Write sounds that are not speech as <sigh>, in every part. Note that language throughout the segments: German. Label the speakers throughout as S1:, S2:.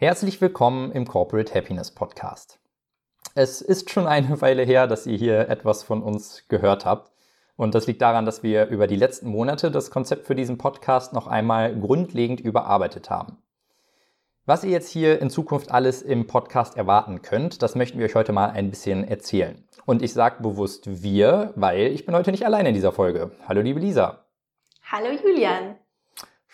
S1: Herzlich willkommen im Corporate Happiness Podcast. Es ist schon eine <laughs> Weile her, dass ihr hier etwas von uns gehört habt. Und das liegt daran, dass wir über die letzten Monate das Konzept für diesen Podcast noch einmal grundlegend überarbeitet haben. Was ihr jetzt hier in Zukunft alles im Podcast erwarten könnt, das möchten wir euch heute mal ein bisschen erzählen. Und ich sage bewusst wir, weil ich bin heute nicht alleine in dieser Folge. Hallo liebe Lisa.
S2: Hallo Julian.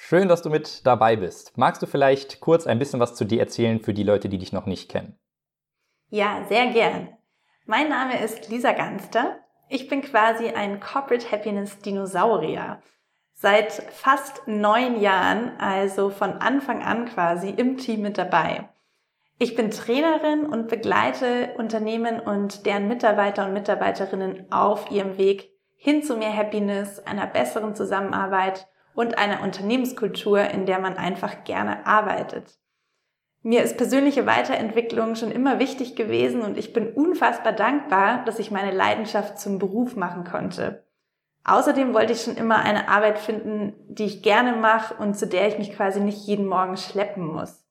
S1: Schön, dass du mit dabei bist. Magst du vielleicht kurz ein bisschen was zu dir erzählen für die Leute, die dich noch nicht kennen?
S2: Ja, sehr gern. Mein Name ist Lisa Ganster. Ich bin quasi ein Corporate Happiness Dinosaurier. Seit fast neun Jahren, also von Anfang an quasi im Team mit dabei. Ich bin Trainerin und begleite Unternehmen und deren Mitarbeiter und Mitarbeiterinnen auf ihrem Weg hin zu mehr Happiness, einer besseren Zusammenarbeit und einer Unternehmenskultur, in der man einfach gerne arbeitet. Mir ist persönliche Weiterentwicklung schon immer wichtig gewesen und ich bin unfassbar dankbar, dass ich meine Leidenschaft zum Beruf machen konnte. Außerdem wollte ich schon immer eine Arbeit finden, die ich gerne mache und zu der ich mich quasi nicht jeden Morgen schleppen muss.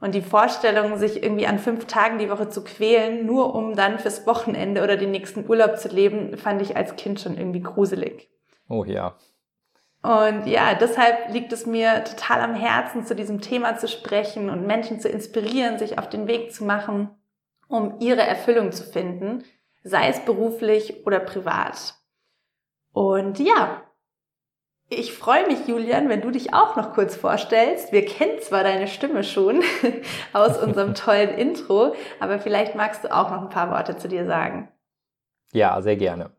S2: Und die Vorstellung, sich irgendwie an fünf Tagen die Woche zu quälen, nur um dann fürs Wochenende oder den nächsten Urlaub zu leben, fand ich als Kind schon irgendwie gruselig.
S1: Oh ja.
S2: Und ja, deshalb liegt es mir total am Herzen, zu diesem Thema zu sprechen und Menschen zu inspirieren, sich auf den Weg zu machen, um ihre Erfüllung zu finden, sei es beruflich oder privat. Und ja, ich freue mich, Julian, wenn du dich auch noch kurz vorstellst. Wir kennen zwar deine Stimme schon <laughs> aus unserem <laughs> tollen Intro, aber vielleicht magst du auch noch ein paar Worte zu dir sagen.
S1: Ja, sehr gerne.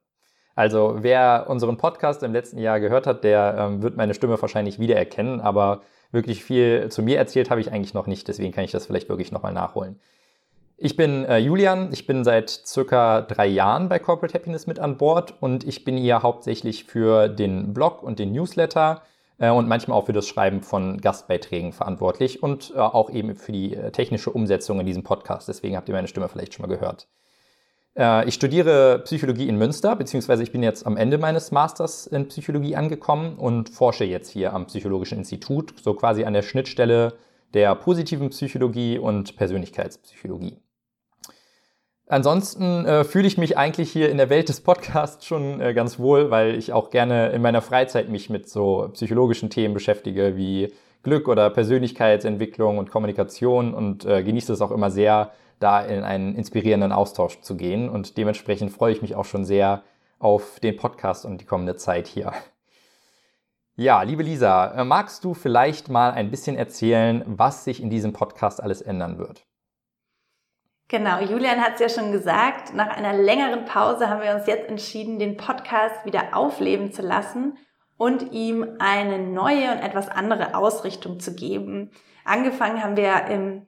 S1: Also wer unseren Podcast im letzten Jahr gehört hat, der ähm, wird meine Stimme wahrscheinlich wiedererkennen, aber wirklich viel zu mir erzählt habe ich eigentlich noch nicht, deswegen kann ich das vielleicht wirklich nochmal nachholen. Ich bin äh, Julian, ich bin seit circa drei Jahren bei Corporate Happiness mit an Bord und ich bin hier hauptsächlich für den Blog und den Newsletter äh, und manchmal auch für das Schreiben von Gastbeiträgen verantwortlich und äh, auch eben für die äh, technische Umsetzung in diesem Podcast. Deswegen habt ihr meine Stimme vielleicht schon mal gehört. Äh, ich studiere Psychologie in Münster, beziehungsweise ich bin jetzt am Ende meines Masters in Psychologie angekommen und forsche jetzt hier am Psychologischen Institut, so quasi an der Schnittstelle der positiven Psychologie und Persönlichkeitspsychologie. Ansonsten äh, fühle ich mich eigentlich hier in der Welt des Podcasts schon äh, ganz wohl, weil ich auch gerne in meiner Freizeit mich mit so psychologischen Themen beschäftige wie Glück oder Persönlichkeitsentwicklung und Kommunikation und äh, genieße es auch immer sehr, da in einen inspirierenden Austausch zu gehen. Und dementsprechend freue ich mich auch schon sehr auf den Podcast und die kommende Zeit hier. Ja, liebe Lisa, äh, magst du vielleicht mal ein bisschen erzählen, was sich in diesem Podcast alles ändern wird?
S2: Genau, Julian hat es ja schon gesagt, nach einer längeren Pause haben wir uns jetzt entschieden, den Podcast wieder aufleben zu lassen und ihm eine neue und etwas andere Ausrichtung zu geben. Angefangen haben wir im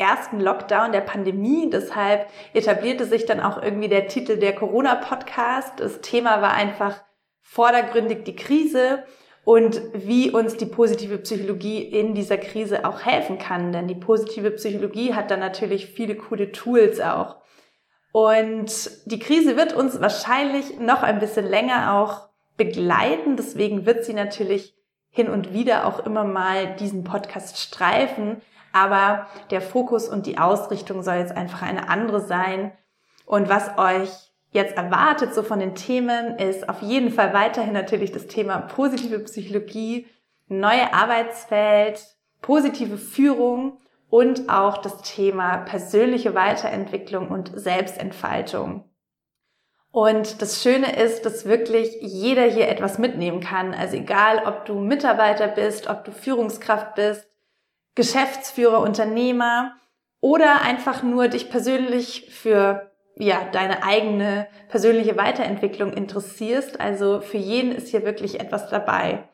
S2: ersten Lockdown der Pandemie. Deshalb etablierte sich dann auch irgendwie der Titel der Corona-Podcast. Das Thema war einfach vordergründig die Krise und wie uns die positive Psychologie in dieser Krise auch helfen kann. Denn die positive Psychologie hat dann natürlich viele coole Tools auch. Und die Krise wird uns wahrscheinlich noch ein bisschen länger auch begleiten. Deswegen wird sie natürlich hin und wieder auch immer mal diesen Podcast streifen. Aber der Fokus und die Ausrichtung soll jetzt einfach eine andere sein. Und was euch jetzt erwartet, so von den Themen, ist auf jeden Fall weiterhin natürlich das Thema positive Psychologie, neue Arbeitswelt, positive Führung und auch das Thema persönliche Weiterentwicklung und Selbstentfaltung. Und das Schöne ist, dass wirklich jeder hier etwas mitnehmen kann. Also egal, ob du Mitarbeiter bist, ob du Führungskraft bist, Geschäftsführer, Unternehmer oder einfach nur dich persönlich für ja, deine eigene persönliche Weiterentwicklung interessierst. Also für jeden ist hier wirklich etwas dabei.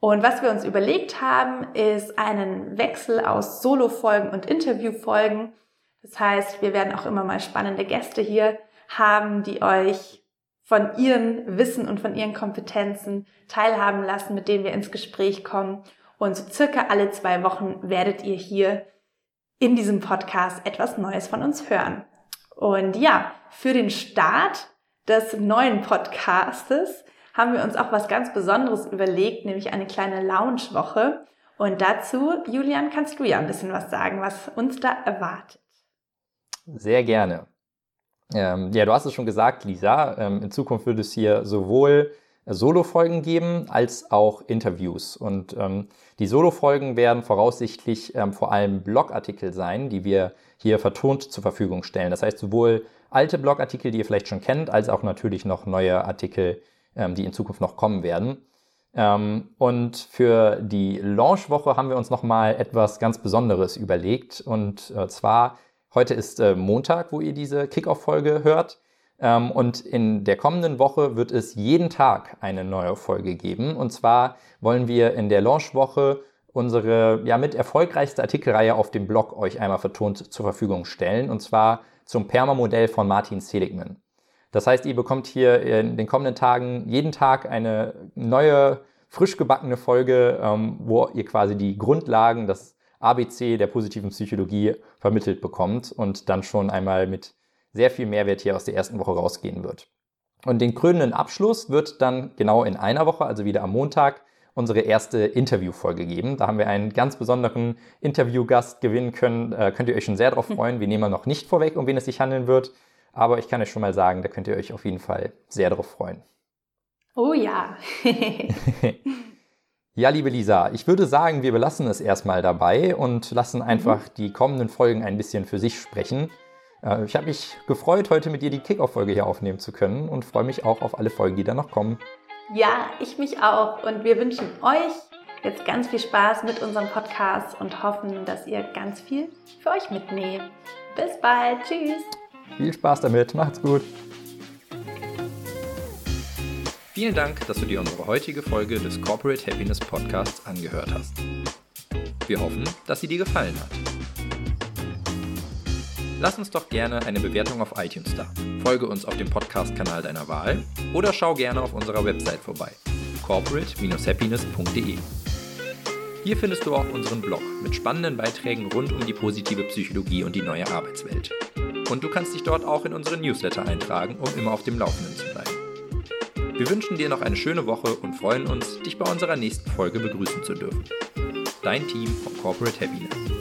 S2: Und was wir uns überlegt haben, ist einen Wechsel aus Solo-Folgen und Interview-Folgen. Das heißt, wir werden auch immer mal spannende Gäste hier haben, die euch von ihren Wissen und von ihren Kompetenzen teilhaben lassen, mit denen wir ins Gespräch kommen. Und so circa alle zwei Wochen werdet ihr hier in diesem Podcast etwas Neues von uns hören. Und ja, für den Start des neuen Podcastes haben wir uns auch was ganz Besonderes überlegt, nämlich eine kleine Lounge-Woche. Und dazu, Julian, kannst du ja ein bisschen was sagen, was uns da erwartet.
S1: Sehr gerne. Ähm, ja, du hast es schon gesagt, Lisa. Ähm, in Zukunft wird es hier sowohl Solo-Folgen geben als auch Interviews. Und ähm, die Solo-Folgen werden voraussichtlich ähm, vor allem Blogartikel sein, die wir hier vertont zur Verfügung stellen. Das heißt, sowohl alte Blogartikel, die ihr vielleicht schon kennt, als auch natürlich noch neue Artikel, ähm, die in Zukunft noch kommen werden. Ähm, und für die Launchwoche haben wir uns nochmal etwas ganz Besonderes überlegt. Und äh, zwar, heute ist äh, Montag, wo ihr diese Kickoff-Folge hört. Ähm, und in der kommenden Woche wird es jeden Tag eine neue Folge geben. Und zwar wollen wir in der Launchwoche unsere ja mit erfolgreichste Artikelreihe auf dem Blog euch einmal vertont zur Verfügung stellen. Und zwar zum Perma-Modell von Martin Seligman. Das heißt, ihr bekommt hier in den kommenden Tagen jeden Tag eine neue, frisch gebackene Folge, ähm, wo ihr quasi die Grundlagen, das ABC der positiven Psychologie vermittelt bekommt und dann schon einmal mit sehr viel Mehrwert hier aus der ersten Woche rausgehen wird. Und den krönenden Abschluss wird dann genau in einer Woche, also wieder am Montag, unsere erste Interviewfolge geben. Da haben wir einen ganz besonderen Interviewgast gewinnen können. Äh, könnt ihr euch schon sehr darauf <laughs> freuen. Wir nehmen noch nicht vorweg, um wen es sich handeln wird. Aber ich kann euch schon mal sagen, da könnt ihr euch auf jeden Fall sehr darauf freuen.
S2: Oh ja. <laughs> <laughs>
S1: ja, liebe Lisa, ich würde sagen, wir belassen es erstmal dabei und lassen mhm. einfach mhm. die kommenden Folgen ein bisschen für sich sprechen. Äh, ich habe mich gefreut, heute mit dir die Kickoff-Folge hier aufnehmen zu können und freue mich auch auf alle Folgen, die da noch kommen.
S2: Ja, ich mich auch. Und wir wünschen euch jetzt ganz viel Spaß mit unserem Podcast und hoffen, dass ihr ganz viel für euch mitnehmt. Bis bald. Tschüss.
S1: Viel Spaß damit. Macht's gut.
S3: Vielen Dank, dass du dir unsere heutige Folge des Corporate Happiness Podcasts angehört hast. Wir hoffen, dass sie dir gefallen hat. Lass uns doch gerne eine Bewertung auf iTunes da. Folge uns auf dem Podcast-Kanal deiner Wahl oder schau gerne auf unserer Website vorbei. corporate-happiness.de Hier findest du auch unseren Blog mit spannenden Beiträgen rund um die positive Psychologie und die neue Arbeitswelt. Und du kannst dich dort auch in unseren Newsletter eintragen, um immer auf dem Laufenden zu bleiben. Wir wünschen dir noch eine schöne Woche und freuen uns, dich bei unserer nächsten Folge begrüßen zu dürfen. Dein Team von Corporate Happiness.